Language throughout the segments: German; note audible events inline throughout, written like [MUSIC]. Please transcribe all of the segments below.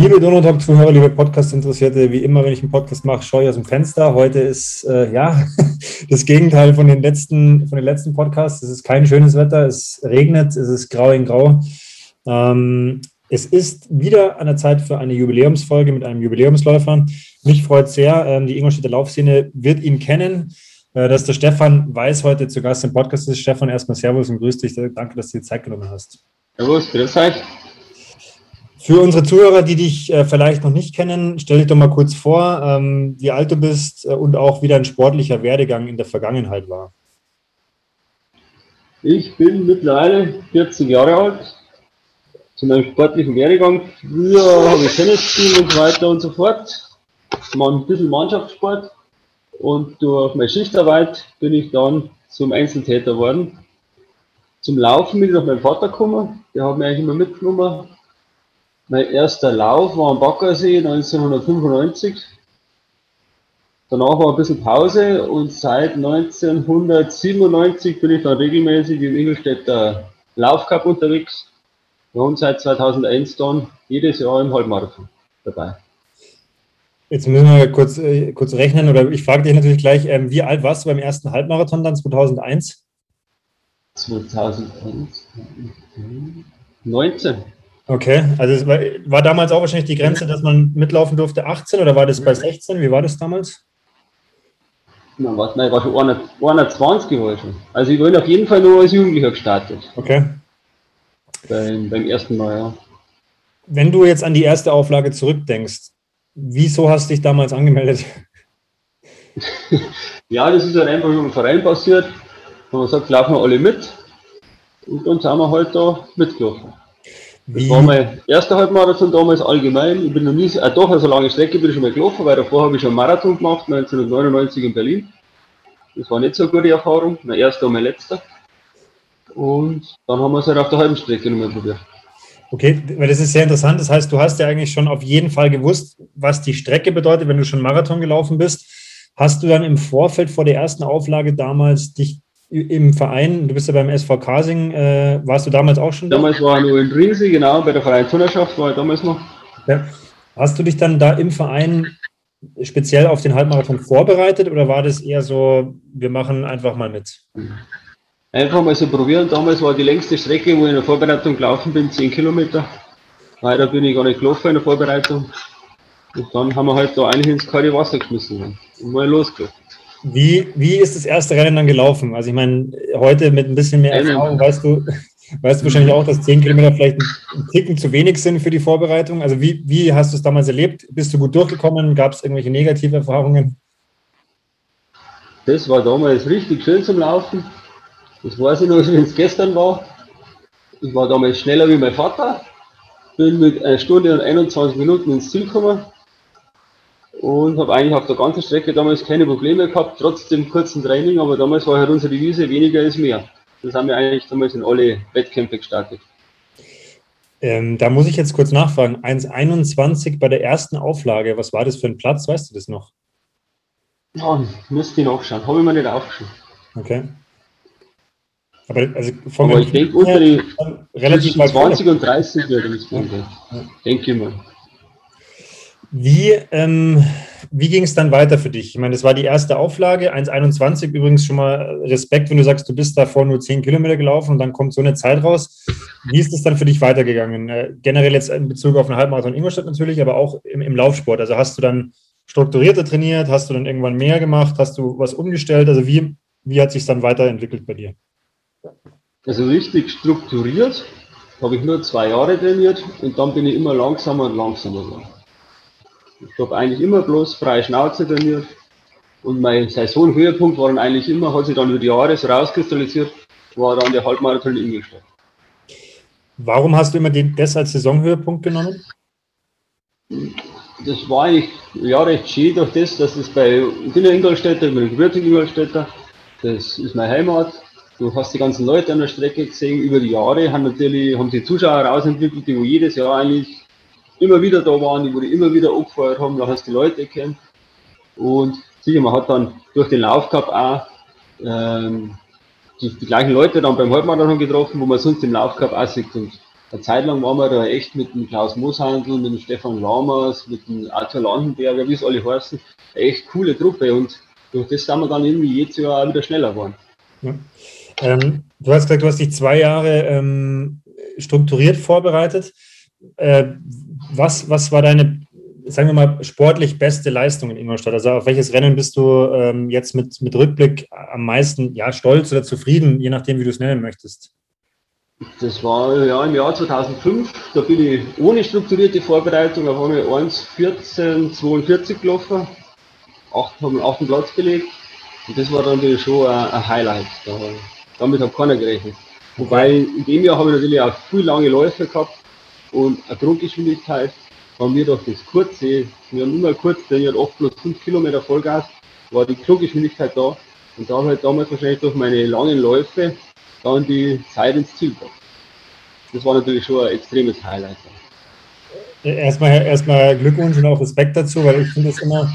Liebe Donautalk-Zuhörer, liebe Podcast-Interessierte, wie immer, wenn ich einen Podcast mache, schaue ich aus dem Fenster. Heute ist äh, ja [LAUGHS] das Gegenteil von den letzten, von den letzten Podcasts. Es ist kein schönes Wetter, es regnet, es ist grau in grau. Ähm, es ist wieder an der Zeit für eine Jubiläumsfolge mit einem Jubiläumsläufer. Mich freut sehr, ähm, die Ingolstädter Laufszene wird ihn kennen. Äh, dass der Stefan Weiß heute zu Gast im Podcast ist. Stefan, erstmal Servus und grüß dich. Danke, dass du dir Zeit genommen hast. Servus, grüß euch. Für unsere Zuhörer, die dich äh, vielleicht noch nicht kennen, stell dich doch mal kurz vor, ähm, wie alt du bist äh, und auch wie dein sportlicher Werdegang in der Vergangenheit war. Ich bin mittlerweile 40 Jahre alt. Zu meinem sportlichen Werdegang. Früher habe ich Tennis gespielt und so weiter und so fort. Mal ein bisschen Mannschaftssport. Und durch meine Schichtarbeit bin ich dann zum Einzeltäter geworden. Zum Laufen bin ich nach meinem Vater gekommen. Der hat mich eigentlich immer mitgenommen mein erster Lauf war am Baggersee 1995. Danach war ein bisschen Pause und seit 1997 bin ich dann regelmäßig im Ingolstädter Laufcup unterwegs und seit 2001 dann jedes Jahr im Halbmarathon dabei. Jetzt müssen wir kurz, äh, kurz rechnen oder ich frage dich natürlich gleich, ähm, wie alt warst du beim ersten Halbmarathon dann 2001? 2001? 19. Okay, also es war, war, damals auch wahrscheinlich die Grenze, dass man mitlaufen durfte 18 oder war das bei 16? Wie war das damals? Nein, was, nein, war schon 120 war schon. Also ich bin auf jeden Fall nur als Jugendlicher gestartet. Okay. Beim, beim ersten Mal, ja. Wenn du jetzt an die erste Auflage zurückdenkst, wieso hast du dich damals angemeldet? [LAUGHS] ja, das ist halt einfach im Verein passiert. Und man sagt, laufen wir alle mit. Und dann sind wir halt da mitgelaufen. Das war mein erster Halbmarathon damals allgemein. Ich bin noch nie, äh, doch, eine so lange Strecke bin ich schon mal gelaufen, weil davor habe ich schon einen Marathon gemacht, 1999 in Berlin. Das war nicht so eine gute Erfahrung, mein erster und mein letzter. Und dann haben wir es halt auf der halben Strecke nochmal probiert. Okay, weil das ist sehr interessant. Das heißt, du hast ja eigentlich schon auf jeden Fall gewusst, was die Strecke bedeutet, wenn du schon Marathon gelaufen bist. Hast du dann im Vorfeld vor der ersten Auflage damals dich im Verein, du bist ja beim SV Kasing, äh, warst du damals auch schon da? Damals war ich nur in Riese, genau, bei der Vereinsturnerschaft war ich damals noch. Ja. Hast du dich dann da im Verein speziell auf den Halbmarathon vorbereitet oder war das eher so, wir machen einfach mal mit? Einfach mal so probieren. Damals war die längste Strecke, wo ich in der Vorbereitung gelaufen bin, 10 Kilometer. Weiter bin ich gar nicht gelaufen in der Vorbereitung. Und dann haben wir halt da eigentlich ins kalte Wasser geschmissen und mal losgelaufen. Wie, wie ist das erste Rennen dann gelaufen? Also ich meine, heute mit ein bisschen mehr Erfahrung weißt du, [LAUGHS] weißt du wahrscheinlich auch, dass 10 Kilometer vielleicht ein Ticken zu wenig sind für die Vorbereitung. Also wie, wie hast du es damals erlebt? Bist du gut durchgekommen? Gab es irgendwelche negative Erfahrungen? Das war damals richtig schön zum Laufen. Das weiß ich noch, [LAUGHS] wie es gestern war. Ich war damals schneller wie mein Vater. Bin mit einer Stunde und 21 Minuten ins Ziel gekommen und habe eigentlich auf der ganzen Strecke damals keine Probleme gehabt, trotz dem kurzen Training, aber damals war halt unsere Devise, weniger ist mehr. Das haben wir eigentlich damals in alle Wettkämpfe gestartet. Ähm, da muss ich jetzt kurz nachfragen. 1,21 bei der ersten Auflage, was war das für ein Platz? Weißt du das noch? Ja, müsste ich nachschauen. Habe ich mir nicht aufgeschrieben. Okay. Aber, also Aber ich denke, unter die relativ 20 und 30 würde ich ja. denke ich mal. Wie, ähm, wie ging es dann weiter für dich? Ich meine, das war die erste Auflage, 1,21 übrigens schon mal Respekt, wenn du sagst, du bist davor nur 10 Kilometer gelaufen und dann kommt so eine Zeit raus. Wie ist es dann für dich weitergegangen? Äh, generell jetzt in Bezug auf einen Halbmarathon Ingolstadt natürlich, aber auch im, im Laufsport. Also hast du dann strukturierter trainiert? Hast du dann irgendwann mehr gemacht? Hast du was umgestellt? Also wie, wie hat sich dann weiterentwickelt bei dir? Also richtig strukturiert habe ich nur zwei Jahre trainiert und dann bin ich immer langsamer und langsamer geworden. Ich habe eigentlich immer bloß freie Schnauze trainiert. Und mein Saisonhöhepunkt war dann eigentlich immer, hat sich dann über die Jahre so rauskristallisiert, war dann der Halbmarathon in Ingolstadt. Warum hast du immer den, das als Saisonhöhepunkt genommen? Das war eigentlich ja recht schön durch das, dass es bei, ja Ingolstädter, ich bin gebürtiger Ingolstädter, das ist meine Heimat. Du hast die ganzen Leute an der Strecke gesehen, über die Jahre haben natürlich, haben die Zuschauer rausentwickelt, die jedes Jahr eigentlich immer wieder da waren, die wurde immer wieder angefeuert haben, da hast du die Leute kennt. Und sicher, man hat dann durch den Lauf gehabt auch ähm, die, die, gleichen Leute dann beim Halbmarathon getroffen, wo man sonst im Lauf gehabt auch sieht. Und eine Zeit lang waren wir da echt mit dem Klaus Mooshandel, mit dem Stefan Lammers, mit dem Arthur Landenberger, wie es alle heißen, echt coole Truppe und durch das sind wir dann irgendwie jedes Jahr auch wieder schneller geworden. Ja. Ähm, du hast gesagt, du hast dich zwei Jahre ähm, strukturiert vorbereitet. Äh, was, was war deine, sagen wir mal, sportlich beste Leistung in Ingolstadt? Also auf welches Rennen bist du ähm, jetzt mit, mit Rückblick am meisten ja, stolz oder zufrieden, je nachdem, wie du es nennen möchtest? Das war ja im Jahr 2005, da bin ich ohne strukturierte Vorbereitung auf einmal 1,14,42 gelaufen, haben den achten Platz belegt und das war dann natürlich schon ein, Highlight. Da, damit hat keiner gerechnet. Wobei in dem Jahr habe ich natürlich auch viel lange Läufe gehabt und eine Grundgeschwindigkeit haben wir doch das kurze, wir haben immer kurz trainiert, 8 plus 5 Kilometer Vollgas, war die Grundgeschwindigkeit da und da halt damals wahrscheinlich durch meine langen Läufe dann die Zeit ins Ziel gebracht. Das war natürlich schon ein extremes Highlight. Erstmal, erstmal Glückwunsch und auch Respekt dazu, weil ich finde es immer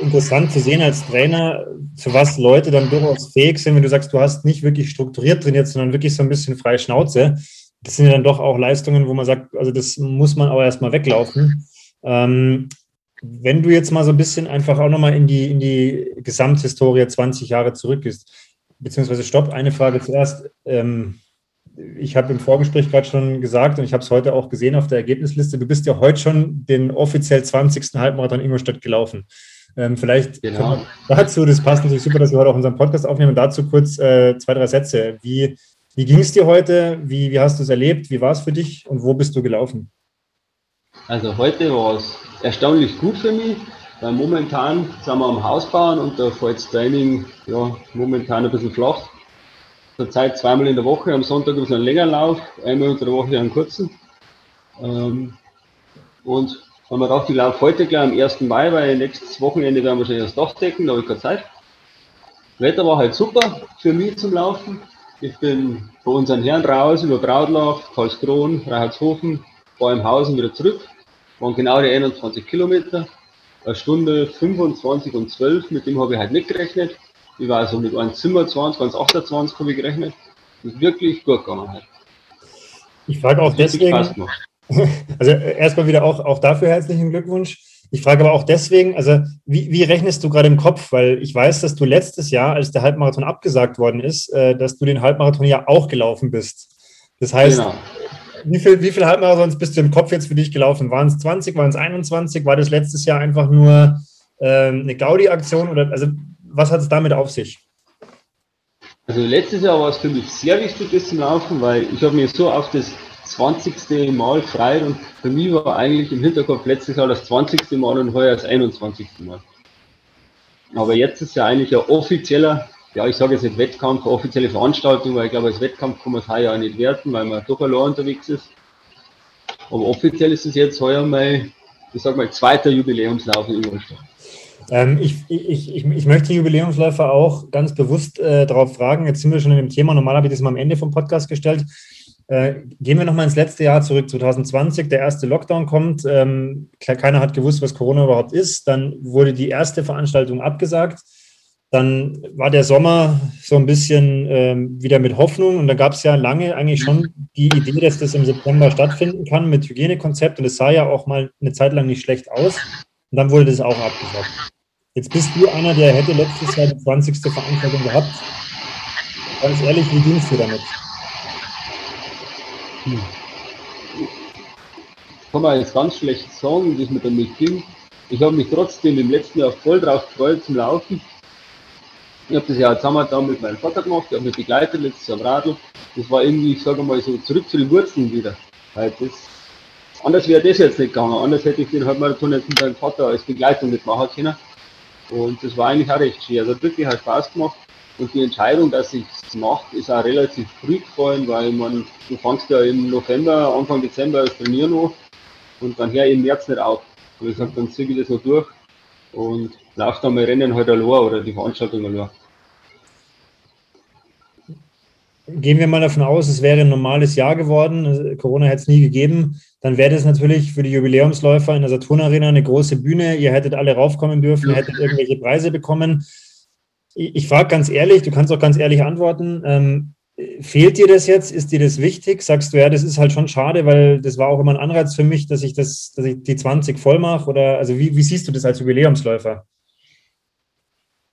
interessant zu sehen als Trainer, zu was Leute dann durchaus fähig sind, wenn du sagst, du hast nicht wirklich strukturiert trainiert, sondern wirklich so ein bisschen freie Schnauze. Das sind ja dann doch auch Leistungen, wo man sagt, also das muss man auch erstmal weglaufen. Ähm, wenn du jetzt mal so ein bisschen einfach auch nochmal in die, in die Gesamthistorie 20 Jahre zurückgehst, beziehungsweise stopp, eine Frage zuerst. Ähm, ich habe im Vorgespräch gerade schon gesagt und ich habe es heute auch gesehen auf der Ergebnisliste, du bist ja heute schon den offiziell 20. Halbmarathon Ingolstadt gelaufen. Ähm, vielleicht genau. dazu, das passt natürlich super, dass wir heute auch unseren Podcast aufnehmen. Dazu kurz äh, zwei, drei Sätze. Wie, wie ging es dir heute? Wie, wie hast du es erlebt? Wie war es für dich und wo bist du gelaufen? Also heute war es erstaunlich gut für mich. Weil momentan sind wir am Haus bauen und da fällt das Training ja, momentan ein bisschen flach. Zurzeit zweimal in der Woche, am Sonntag ein einen längeren Lauf, einmal unter der Woche einen kurzen. Ähm, und wenn man gedacht, ich laufe heute gleich am 1. Mai, weil nächstes Wochenende werden wir schon das Dach decken, da habe ich keine Zeit. Wetter war halt super für mich zum Laufen. Ich bin bei unseren Herren raus über Brautlach, Karlskron, Haus und wieder zurück. Waren genau die 21 Kilometer eine Stunde 25 und 12, mit dem habe ich halt nicht gerechnet. Ich war also mit 1,27, 1,28 habe ich gerechnet. Das ist wirklich gut gegangen halt. Ich frage auch deswegen, [LAUGHS] also erstmal wieder auch, auch dafür herzlichen Glückwunsch. Ich frage aber auch deswegen, also wie, wie rechnest du gerade im Kopf? Weil ich weiß, dass du letztes Jahr, als der Halbmarathon abgesagt worden ist, äh, dass du den Halbmarathon ja auch gelaufen bist. Das heißt, genau. Wie viel, wie viel Halbmarathons bist du im Kopf jetzt für dich gelaufen? Waren es 20, waren es 21? War das letztes Jahr einfach nur ähm, eine Gaudi-Aktion? Oder also was hat es damit auf sich? Also letztes Jahr war es für mich sehr wichtig, das zu laufen, weil ich habe mir so auf das 20. Mal frei und für mich war eigentlich im Hinterkopf letztes Jahr das 20. Mal und heuer das 21. Mal. Aber jetzt ist ja eigentlich ein offizieller ja, ich sage jetzt nicht Wettkampf, offizielle Veranstaltung, weil ich glaube, als Wettkampf kann man es heuer auch nicht werten, weil man doch allein unterwegs ist. Aber offiziell ist es jetzt heuer mein, ich sag mal, zweiter Jubiläumslauf in Ingolstadt. Ähm, ich, ich, ich, ich, möchte Jubiläumsläufer auch ganz bewusst äh, darauf fragen. Jetzt sind wir schon in dem Thema. Normal habe ich das mal am Ende vom Podcast gestellt. Äh, gehen wir nochmal ins letzte Jahr zurück, 2020. Der erste Lockdown kommt. Ähm, keiner hat gewusst, was Corona überhaupt ist. Dann wurde die erste Veranstaltung abgesagt. Dann war der Sommer so ein bisschen ähm, wieder mit Hoffnung und da gab es ja lange eigentlich schon die Idee, dass das im September stattfinden kann mit Hygienekonzept und es sah ja auch mal eine Zeit lang nicht schlecht aus und dann wurde das auch abgesagt. Jetzt bist du einer, der hätte letztes Jahr die 20. Veranstaltung gehabt. Ganz ehrlich, wie ging es dir damit? Hm. Kann man jetzt ganz schlecht sagen, wie es mir damit ging. Ich habe mich trotzdem im letzten Jahr voll drauf gefreut zum Laufen ich habe das ja zusammen da mit meinem Vater gemacht, ich habe mich begleitet letztes Jahr am Radl. Das war irgendwie, ich sage mal, so zurück zu den Wurzeln wieder. Weil das, anders wäre das jetzt nicht gegangen. Anders hätte ich den Halbmarathon jetzt mit meinem Vater als Begleitung mitmachen können. Und das war eigentlich auch recht schwer. Also wirklich hat Spaß gemacht. Und die Entscheidung, dass ich es mache, ist auch relativ früh gefallen, weil man, du fängst ja im November, Anfang Dezember das Trainieren an und dann her im März nicht auf. Und ich sage, dann ziehe ich das noch durch und laufe dann mal Rennen halt allein oder die Veranstaltung allein. gehen wir mal davon aus, es wäre ein normales Jahr geworden, Corona hätte es nie gegeben, dann wäre das natürlich für die Jubiläumsläufer in der Saturn Arena eine große Bühne. Ihr hättet alle raufkommen dürfen, hättet irgendwelche Preise bekommen. Ich, ich frage ganz ehrlich, du kannst auch ganz ehrlich antworten. Ähm, Fehlt dir das jetzt? Ist dir das wichtig? Sagst du, ja, das ist halt schon schade, weil das war auch immer ein Anreiz für mich, dass ich das, dass ich die 20 voll mache? Oder also wie, wie siehst du das als Jubiläumsläufer?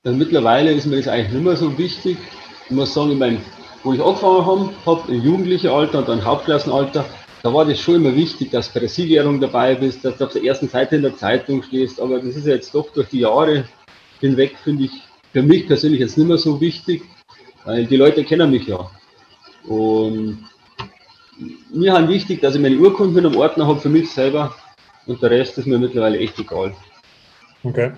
Also mittlerweile ist mir das eigentlich nicht mehr so wichtig. Ich muss sagen, ich meine, wo ich angefangen habe, habe im jugendlichen Alter und dann Hauptklassenalter, da war das schon immer wichtig, dass bei der Siegerehrung dabei bist, dass du auf der ersten Seite in der Zeitung stehst. Aber das ist ja jetzt doch durch die Jahre hinweg, finde ich, für mich persönlich jetzt nicht mehr so wichtig, weil die Leute kennen mich ja. Und mir halt wichtig, dass ich meine Urkunden am Ordner habe für mich selber und der Rest ist mir mittlerweile echt egal. Okay.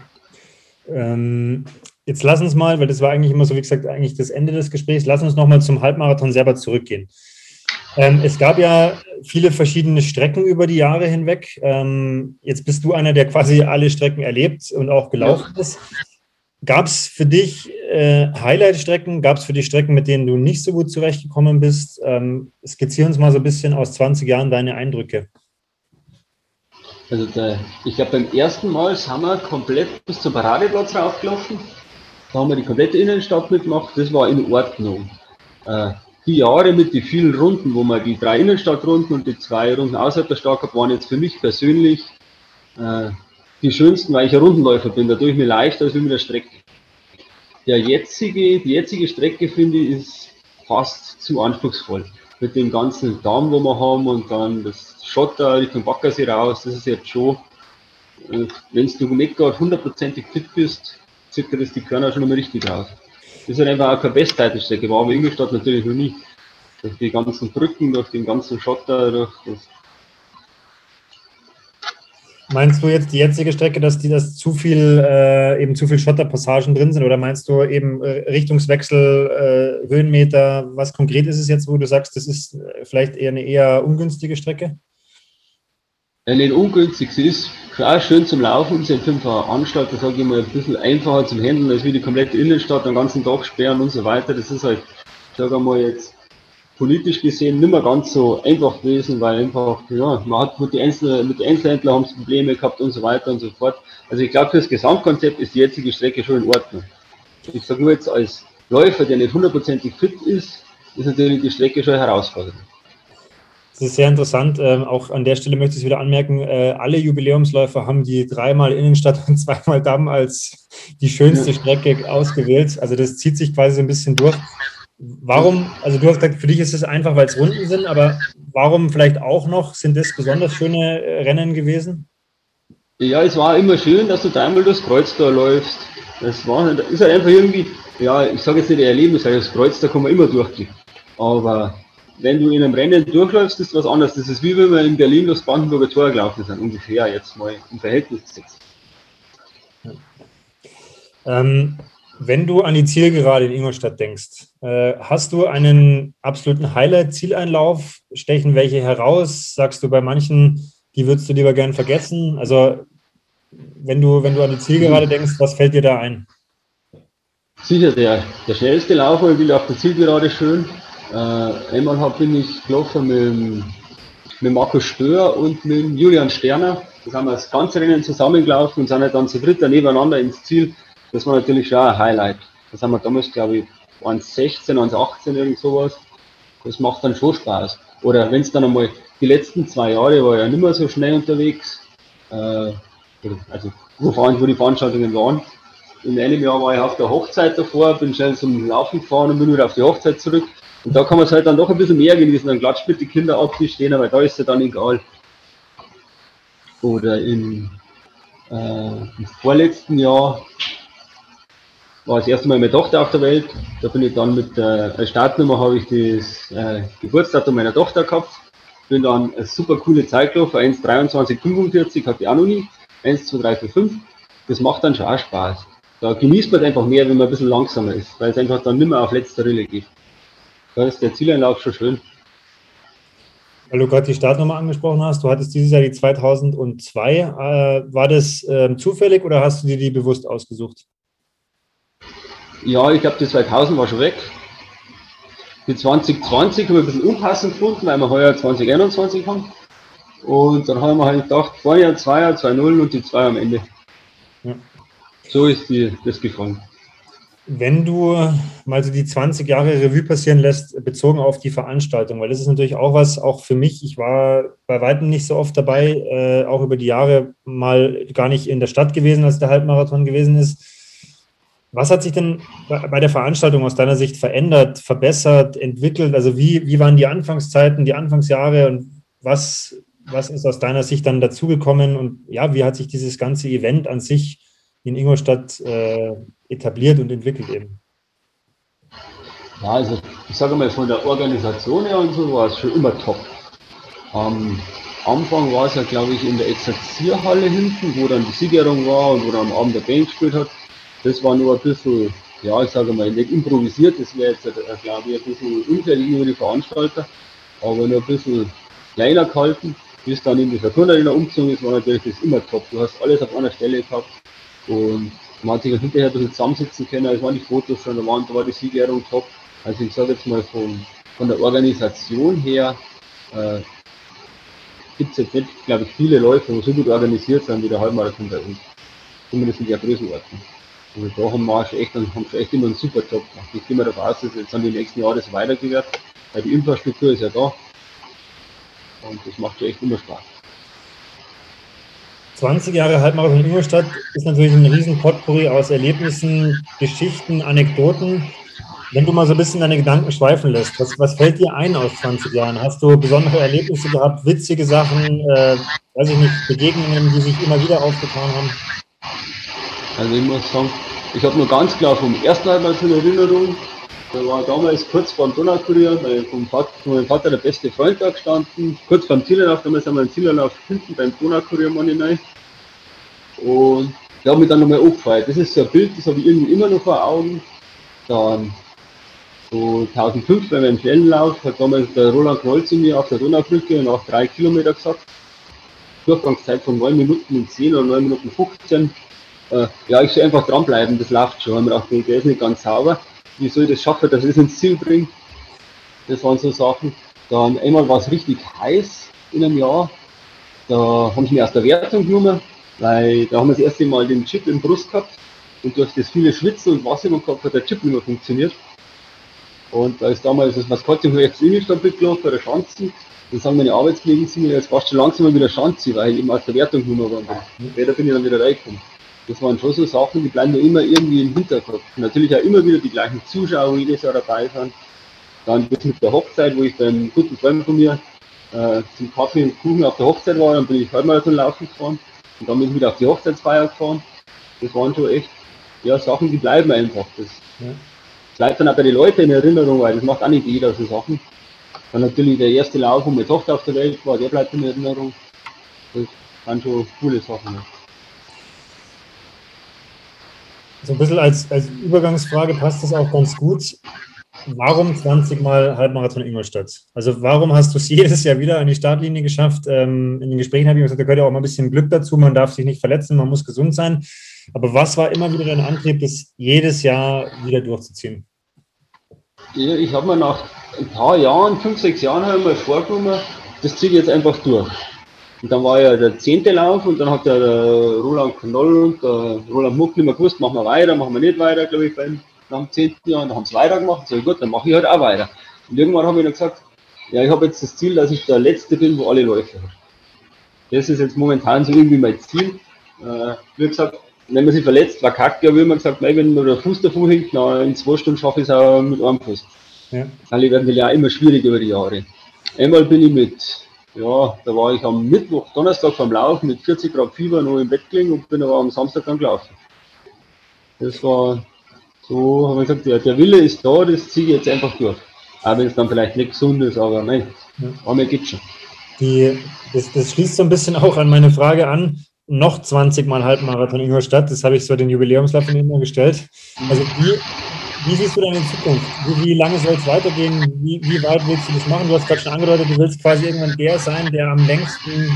Ähm, jetzt lass uns mal, weil das war eigentlich immer so, wie gesagt, eigentlich das Ende des Gesprächs, lass uns nochmal zum Halbmarathon selber zurückgehen. Ähm, es gab ja viele verschiedene Strecken über die Jahre hinweg. Ähm, jetzt bist du einer, der quasi alle Strecken erlebt und auch gelaufen ja. ist. Gab es für dich äh, Highlight-Strecken? Gab es für dich Strecken, mit denen du nicht so gut zurechtgekommen bist? Ähm, skizziere uns mal so ein bisschen aus 20 Jahren deine Eindrücke. Also der, ich glaube beim ersten Mal sind wir komplett bis zum Paradeplatz raufgelaufen. Da haben wir die komplette Innenstadt mitgemacht. Das war in Ordnung. Äh, die Jahre mit den vielen Runden, wo wir die drei Innenstadtrunden und die zwei Runden außerhalb der Stadt gehabt, waren jetzt für mich persönlich äh, die schönsten, weil ich ein Rundenläufer bin. Da tue ich mir leichter als mit der Strecke. Der jetzige, die jetzige Strecke, finde ich, ist fast zu anspruchsvoll. Mit dem ganzen Damm, wo wir haben und dann das Schotter Richtung Backersee raus, das ist jetzt schon, äh, wenn du nicht gerade hundertprozentig fit bist, zieht das die Körner schon mal richtig raus. Das ist halt einfach auch keine Bestzeitenstrecke, war aber Ingolstadt natürlich noch nie. Durch die ganzen Brücken, durch den ganzen Schotter, durch das Meinst du jetzt die jetzige Strecke, dass die das zu viel äh, eben zu viel Schotterpassagen drin sind oder meinst du eben äh, Richtungswechsel, äh, Höhenmeter? Was konkret ist es jetzt, wo du sagst, das ist äh, vielleicht eher eine eher ungünstige Strecke? Ja, nicht ungünstig. Sie ist auch schön zum Laufen. Sie sind eine Anstalt, da sage ich mal, ein bisschen einfacher zum Handeln als wie die komplette Innenstadt, den ganzen Tag sperren und so weiter. Das ist halt, sage ich mal, jetzt politisch gesehen nicht mehr ganz so einfach gewesen, weil einfach, ja, man hat mit, die Einzel mit den Einzelhändlern haben Probleme gehabt und so weiter und so fort. Also ich glaube, für das Gesamtkonzept ist die jetzige Strecke schon in Ordnung. Ich sage nur jetzt als Läufer, der nicht hundertprozentig fit ist, ist natürlich die Strecke schon herausfordernd. Das ist sehr interessant. Ähm, auch an der Stelle möchte ich wieder anmerken, äh, alle Jubiläumsläufer haben die dreimal Innenstadt [LAUGHS] und zweimal Damm als die schönste Strecke ausgewählt. Also das zieht sich quasi so ein bisschen durch. Warum, also du hast gesagt, für dich ist es einfach, weil es Runden sind, aber warum vielleicht auch noch, sind das besonders schöne äh, Rennen gewesen? Ja, es war immer schön, dass du dreimal das Kreuz da läufst. Das war, ist halt einfach irgendwie, ja, ich sage jetzt nicht Erlebnis, weil das Kreuz, da kann man immer durchgehen. Aber wenn du in einem Rennen durchläufst, ist was anderes. Das ist wie wenn wir in Berlin das Brandenburger Tor gelaufen sind, ungefähr jetzt mal im Verhältnis gesetzt. Ja. Ähm, wenn du an die Zielgerade in Ingolstadt denkst, äh, hast du einen absoluten Highlight-Zieleinlauf? Stechen welche heraus? Sagst du bei manchen, die würdest du lieber gern vergessen? Also, wenn du, wenn du an die Zielgerade denkst, was fällt dir da ein? Sicher der, der schnellste Lauf, weil ich auf der Zielgerade schön. Äh, einmal hab, bin ich gelaufen mit, mit Markus Stör und mit Julian Sterner. Das haben wir das ganze Rennen zusammengelaufen und sind halt dann zu dritt nebeneinander ins Ziel das war natürlich schon ein Highlight. Das haben wir damals, glaube ich, 1,16, 1,18, irgend sowas. Das macht dann schon Spaß. Oder wenn es dann einmal, die letzten zwei Jahre war ich ja nicht mehr so schnell unterwegs. Äh, also, wo die Veranstaltungen waren. In einem Jahr war ich auf der Hochzeit davor, bin schnell zum Laufen gefahren und bin wieder auf die Hochzeit zurück. Und da kann man es halt dann doch ein bisschen mehr genießen. Dann klatscht mit die Kinder ab, die stehen, aber da ist es ja dann egal. Oder im, äh, im vorletzten Jahr war das erste Mal meine Tochter auf der Welt. Da bin ich dann mit der äh, Startnummer habe ich das äh, Geburtsdatum meiner Tochter gehabt. Bin dann eine super coole Zeit gelaufen, 1,23,45 hatte ich auch noch nie. 1, 2, 3, 4, 5. Das macht dann schon auch Spaß. Da genießt man einfach mehr, wenn man ein bisschen langsamer ist, weil es einfach dann nicht mehr auf letzter Rille geht. Da ist der Zieleinlauf schon schön. Weil du gerade die Startnummer angesprochen hast, du hattest dieses Jahr die 2002. Äh, war das äh, zufällig oder hast du dir die bewusst ausgesucht? Ja, ich glaube, die 2000 war schon weg. Die 2020 habe ich ein bisschen unpassend gefunden, weil wir heuer 2021 haben. Und dann haben wir halt gedacht, vorne ein 2er, 2-0 und die 2 am Ende. Ja. So ist die, das gefallen. Wenn du mal so die 20 Jahre Revue passieren lässt, bezogen auf die Veranstaltung, weil das ist natürlich auch was, auch für mich, ich war bei weitem nicht so oft dabei, äh, auch über die Jahre mal gar nicht in der Stadt gewesen, als der Halbmarathon gewesen ist. Was hat sich denn bei der Veranstaltung aus deiner Sicht verändert, verbessert, entwickelt? Also wie, wie waren die Anfangszeiten, die Anfangsjahre und was, was ist aus deiner Sicht dann dazugekommen und ja, wie hat sich dieses ganze Event an sich in Ingolstadt äh, etabliert und entwickelt eben? Ja, also ich sage mal, von der Organisation her und so war es schon immer top. Am Anfang war es ja, glaube ich, in der Exerzierhalle hinten, wo dann die Siegerung war und wo dann am Abend der Band gespielt hat. Das war nur ein bisschen, ja, ich sage mal, nicht improvisiert, das wäre jetzt, äh, glaube ich, ein bisschen unfair gegenüber die Veranstalter, aber nur ein bisschen kleiner gehalten. Bis dann in die Turnarena umgezogen ist, war natürlich das immer top. Du hast alles auf einer Stelle gehabt und man hat sich auch hinterher ein bisschen zusammensitzen können. Es waren die Fotos schon, da, waren, da war die Siegerehrung top. Also ich sage jetzt mal von, von der Organisation her äh, gibt es jetzt nicht, glaube ich, viele Läufe, die so gut organisiert sind wie der Halbmarathon bei uns. Zumindest in der Größenordnung. Also da haben wir echt, haben schon echt immer einen super Job gemacht. Ich gehe mal davon aus, dass jetzt dann die nächsten Jahre das weitergeht, weil die Infrastruktur ist ja da. Und das macht schon echt immer Spaß. 20 Jahre Halbmarathon Ingolstadt ist natürlich ein riesen Potpourri aus Erlebnissen, Geschichten, Anekdoten. Wenn du mal so ein bisschen deine Gedanken schweifen lässt, was, was fällt dir ein aus 20 Jahren? Hast du besondere Erlebnisse gehabt, witzige Sachen, äh, weiß ich nicht, Begegnungen, die sich immer wieder aufgetan haben? Also ich muss sagen, ich habe nur ganz klar vom ersten Halbmarathon Erinnerung, da war damals kurz vor dem Donaukurier, weil vom Vater, von meinem Vater der beste Freund da gestanden. Kurz vor dem Zielerlauf, damals haben wir einen Zielerlauf hinten beim Donaukurier Money Und der hat mich dann nochmal aufgefallen. Das ist so ein Bild, das habe ich irgendwie immer noch vor Augen. Dann so 1005 bei meinem Schnellenlauf hat damals der Roland Knoll zu mir auf der Donaubrücke nach drei Kilometer gesagt. Durchgangszeit von 9 Minuten und 10 oder 9 Minuten 15. Äh, ja, ich soll einfach dranbleiben, das läuft schon. Ich habe mir gedacht, der ist nicht ganz sauber wie soll ich das schaffen, dass ich das ins Ziel bringe. Das waren so Sachen. Dann einmal war es richtig heiß in einem Jahr. Da haben sie mich aus der Wertung genommen, weil da haben wir das erste Mal den Chip im Brust gehabt. Und durch das viele Schwitzen und Wasser im Kopf hat der Chip nicht mehr funktioniert. Und da ist damals das Maskottchen rechts Innenstadt gelaufen, bei der Schanze. Dann sagen meine Arbeitskollegen zu mir, jetzt warst du langsam wieder Schanze, weil ich eben aus der Wertung genommen worden bin. Später bin ich dann wieder reingekommen das waren schon so Sachen, die bleiben mir immer irgendwie im Hinterkopf. Natürlich auch immer wieder die gleichen Zuschauer jedes Jahr dabei sind. Dann das mit der Hochzeit, wo ich beim guten Freund von mir äh, zum Kaffee und Kuchen auf der Hochzeit war, dann bin ich Halbmarathon laufen gefahren und dann bin ich wieder auf die Hochzeitsfeier gefahren. Das waren schon echt ja, Sachen, die bleiben einfach. Das ja. bleibt dann auch bei den Leuten in Erinnerung, weil das macht auch nicht jeder so Sachen. Dann natürlich der erste Lauf, wo meine Tochter auf der Welt war, der bleibt in Erinnerung. Das waren schon coole Sachen. Ja. So ein bisschen als, als Übergangsfrage passt das auch ganz gut. Warum 20 Mal Halbmarathon Ingolstadt? Also warum hast du es [LAUGHS] jedes Jahr wieder an die Startlinie geschafft? Ähm, in den Gesprächen habe ich gesagt, da gehört ja auch mal ein bisschen Glück dazu. Man darf sich nicht verletzen, man muss gesund sein. Aber was war immer wieder dein Antrieb, das jedes Jahr wieder durchzuziehen? Ja, ich habe mir nach ein paar Jahren, fünf, sechs Jahren, habe ich mir vorgenommen, das ziehe ich jetzt einfach durch. Und dann war ja der zehnte Lauf und dann hat der, der Roland Knoll und der Roland Muck nicht mehr gewusst, machen wir weiter, machen wir nicht weiter, glaube ich, beim, nach dem zehnten Jahr. Und dann haben sie weitergemacht. So gut, dann mache ich halt auch weiter. Und irgendwann habe ich dann gesagt, ja, ich habe jetzt das Ziel, dass ich der Letzte bin, wo alle Läufe haben. Das ist jetzt momentan so irgendwie mein Ziel. Äh, wie gesagt, wenn man sich verletzt, war kacke, aber immer gesagt, wenn mir der Fuß davor hängt, na, in zwei Stunden schaffe ich es auch mit einem Fuß. Ja. Alle werden ja immer schwierig über die Jahre. Einmal bin ich mit ja, da war ich am Mittwoch, Donnerstag beim Laufen mit 40 Grad Fieber noch im Bett gelegen und bin aber am Samstag dann gelaufen. Das war so, habe ich gesagt, der, der Wille ist da, das ziehe ich jetzt einfach durch. Auch wenn es dann vielleicht nicht gesund ist, aber nein, aber geht schon. Die, das, das schließt so ein bisschen auch an meine Frage an. Noch 20 Mal Halbmarathon Ingolstadt, das habe ich so den Jubiläumslauf immer gestellt. Also wie, wie siehst du deine Zukunft? Wie, wie lange soll es weitergehen? Wie, wie, weit willst du das machen? Du hast gerade schon angedeutet, du willst quasi irgendwann der sein, der am längsten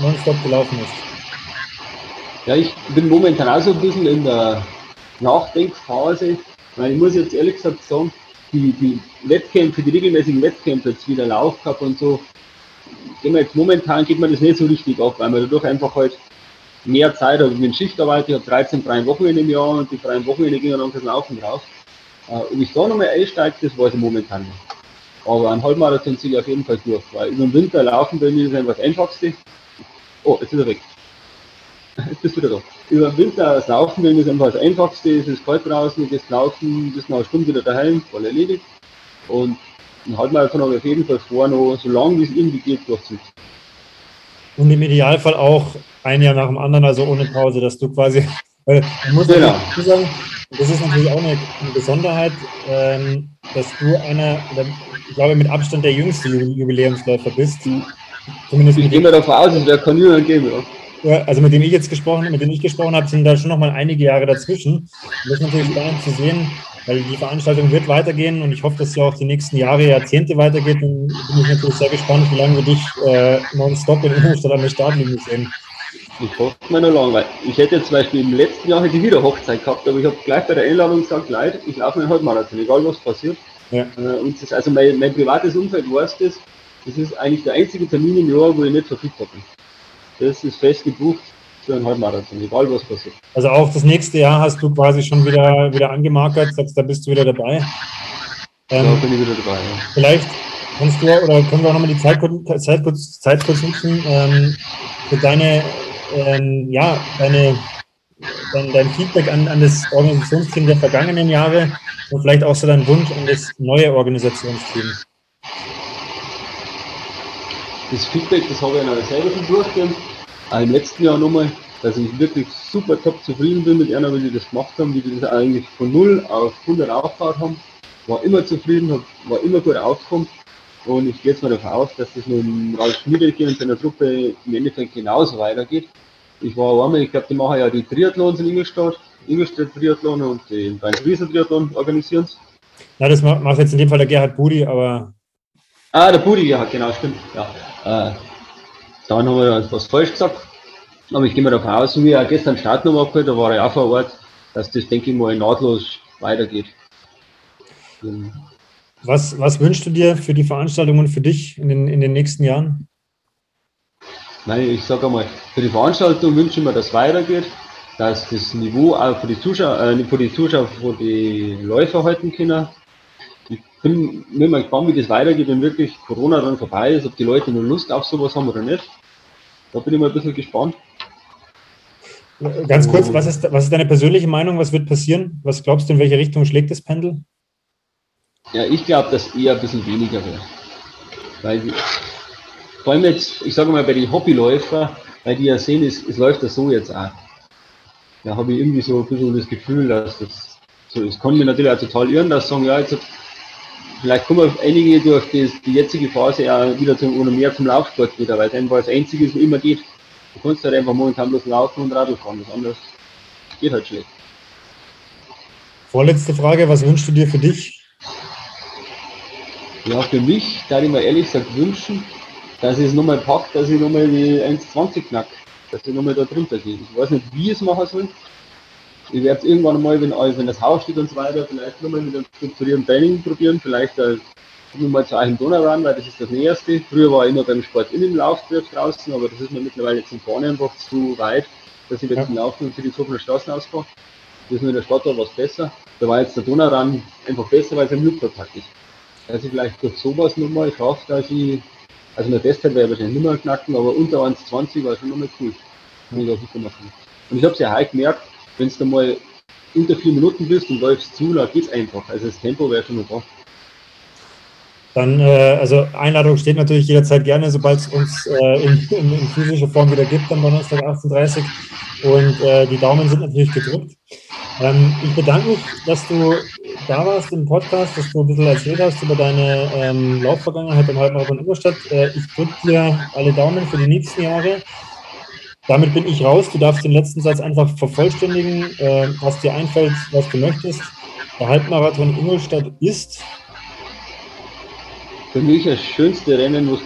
nonstop gelaufen ist. Ja, ich bin momentan auch so ein bisschen in der Nachdenkphase, weil ich muss jetzt ehrlich gesagt sagen, die, die Wettkämpfe, die regelmäßigen Wettkämpfe, jetzt wieder Laufcup und so, jetzt momentan geht mir das nicht so richtig auf, weil man dadurch einfach halt mehr Zeit habe. Ich bin Schichtarbeit, ich habe 13 freie Wochenende im Jahr und die freien Wochenende gehen dann fürs Laufen drauf. Äh, ob ich da nochmal einsteige, das weiß ich momentan nicht. Aber ein Halbmarathon ziehe ich auf jeden Fall durch, weil über den Winter laufen bei mir ist einfach das Einfachste. Oh, jetzt ist er weg. [LAUGHS] Jetzt bist du wieder da. Über den Winter das Laufen bei mir ist einfach das Einfachste. Es ist kalt draußen, ich gehe laufen, bis nach einer Stunde wieder daheim, voll erledigt. Und ein Halbmarathon habe ich auf jeden Fall vor, noch so lange wie es irgendwie geht, durchzuziehen. Und im Idealfall auch ein Jahr nach dem anderen, also ohne Pause, dass du quasi, [LAUGHS] weil man muss genau. sagen, das ist natürlich auch eine, eine Besonderheit, ähm, dass du einer, ich glaube, mit Abstand der jüngste Jubiläumsläufer bist. Zumindest ich gehe mir davon aus, es wäre kein Jünger geben. Ja, also mit dem ich jetzt gesprochen, mit dem ich gesprochen habe, sind da schon noch mal einige Jahre dazwischen. Das ist natürlich spannend zu sehen, weil die Veranstaltung wird weitergehen und ich hoffe, dass sie auch die nächsten Jahre, Jahrzehnte weitergeht. Und bin ich natürlich sehr gespannt, wie lange wir dich äh, nonstop in Ingolstadt an der Startlinie sehen. Ich hoffe mir noch lange, weil ich hätte jetzt zum Beispiel im letzten Jahr hätte ich wieder Hochzeit gehabt, aber ich habe gleich bei der Einladung gesagt, Leute, ich laufe einen Halbmarathon, egal was passiert. Ja. Äh, und das, also mein, mein privates Umfeld weiß das, das ist eigentlich der einzige Termin im Jahr, wo ich nicht verfügbar bin. Das ist fest gebucht für einen Halbmarathon, egal was passiert. Also auch das nächste Jahr hast du quasi schon wieder, wieder angemarkert, sagst, da bist du wieder dabei. Ähm, da bin ich wieder dabei, ja. Vielleicht kannst du, oder können wir auch nochmal die Zeit, Zeit, kurz, Zeit kurz nutzen, ähm, für deine, ähm, ja, deine, dein, dein Feedback an, an das Organisationsteam der vergangenen Jahre und vielleicht auch so dein Wunsch an das neue Organisationsteam. Das Feedback, das habe ich ja selber schon durchgehend, auch im letzten Jahr nochmal, dass ich wirklich super top zufrieden bin mit einer, wie die das gemacht haben, wie die das eigentlich von 0 auf 100 aufgebaut haben. War immer zufrieden, war immer gut aufgekommen. Und ich gehe jetzt mal davon aus, dass das mit dem Ralf Schmiedecke und seiner Truppe im Endeffekt genauso weitergeht. Ich war einmal, ich glaube, die machen ja die Triathlons in Ingolstadt, Ingolstadt Triathlon und den Rhein-Friesen Triathlon organisieren sie. Ja, das macht jetzt in dem Fall der Gerhard Budi, aber. Ah, der Budi, ja, genau, stimmt. Ja. Äh, dann haben wir was falsch gesagt. Aber ich gehe mal davon aus, wie er gestern Startnummer abgeholt, da war er auch vor Ort, dass das, denke ich mal, nahtlos weitergeht. Was, was wünschst du dir für die Veranstaltungen für dich in den, in den nächsten Jahren? Nein, ich sage einmal, für die Veranstaltung wünsche ich mir, dass es weitergeht, dass das Niveau auch für die Zuschauer, äh, für die Zuschauer, für die Läufer halten können. Ich bin mir mal gespannt, wie das weitergeht, wenn wirklich Corona dann vorbei ist, ob die Leute nur Lust auf sowas haben oder nicht. Da bin ich mal ein bisschen gespannt. Ganz kurz, was ist, was ist deine persönliche Meinung? Was wird passieren? Was glaubst du, in welche Richtung schlägt das Pendel? Ja, ich glaube, dass eher ein bisschen weniger wird. Weil, vor allem jetzt, ich sage mal bei den Hobbyläufern, weil die ja sehen, es, es läuft ja so jetzt auch. Da habe ich irgendwie so ein bisschen das Gefühl, dass das so ist. Kann mir natürlich auch total irren, dass sagen, ja, jetzt vielleicht kommen einige durch die, die jetzige Phase ja wieder zum, oder mehr zum Laufsport wieder, weil es einfach das Einzige was immer geht. Du kannst halt einfach momentan bloß laufen und Radl fahren, das andere geht halt schlecht. Vorletzte Frage, was wünschst du dir für dich? Ja, für mich, da ich mir ehrlich gesagt wünschen, dass ich es nochmal packe, dass ich nochmal die 1,20 knack, dass ich nochmal da drunter gehe. Ich weiß nicht, wie ich es machen soll. Ich werde es irgendwann mal, wenn, wenn das Haus steht und so weiter, vielleicht nochmal mit einem strukturierten Training probieren, vielleicht äh, Kommen wir mal zu Achim Donauran, weil das ist das Näherste. Früher war ich immer beim Sport in dem Lauftritt draußen, aber das ist mir mittlerweile zum Vorne einfach zu weit, dass ich jetzt ja. Laufen für die Zufner Straßen ausfahre. Das ist nur in der Stadt was besser. Da war jetzt der Donauran einfach besser, weil es ein Mutkontakt ist. Dass ich vielleicht durch sowas nochmal schaffe, dass ich, also eine Bestzeit wäre wahrscheinlich nicht mehr knacken, aber unter 1,20 war schon nochmal cool. Und ich habe es ja heute gemerkt, wenn du mal unter vier Minuten bist und läufst zu, dann geht es einfach. Also das Tempo wäre schon noch da. Dann, äh, also Einladung steht natürlich jederzeit gerne, sobald es uns äh, in, in, in, physischer Form wieder gibt am Donnerstag 18.30 Und äh, die Daumen sind natürlich gedrückt. Ähm, ich bedanke mich, dass du da warst im Podcast, dass du ein bisschen erzählt hast über deine ähm, Laufvergangenheit im Halbmarathon Ingolstadt. Äh, ich drücke dir alle Daumen für die nächsten Jahre. Damit bin ich raus. Du darfst den letzten Satz einfach vervollständigen, äh, was dir einfällt, was du möchtest. Der Halbmarathon Ingolstadt ist für mich das schönste Rennen, was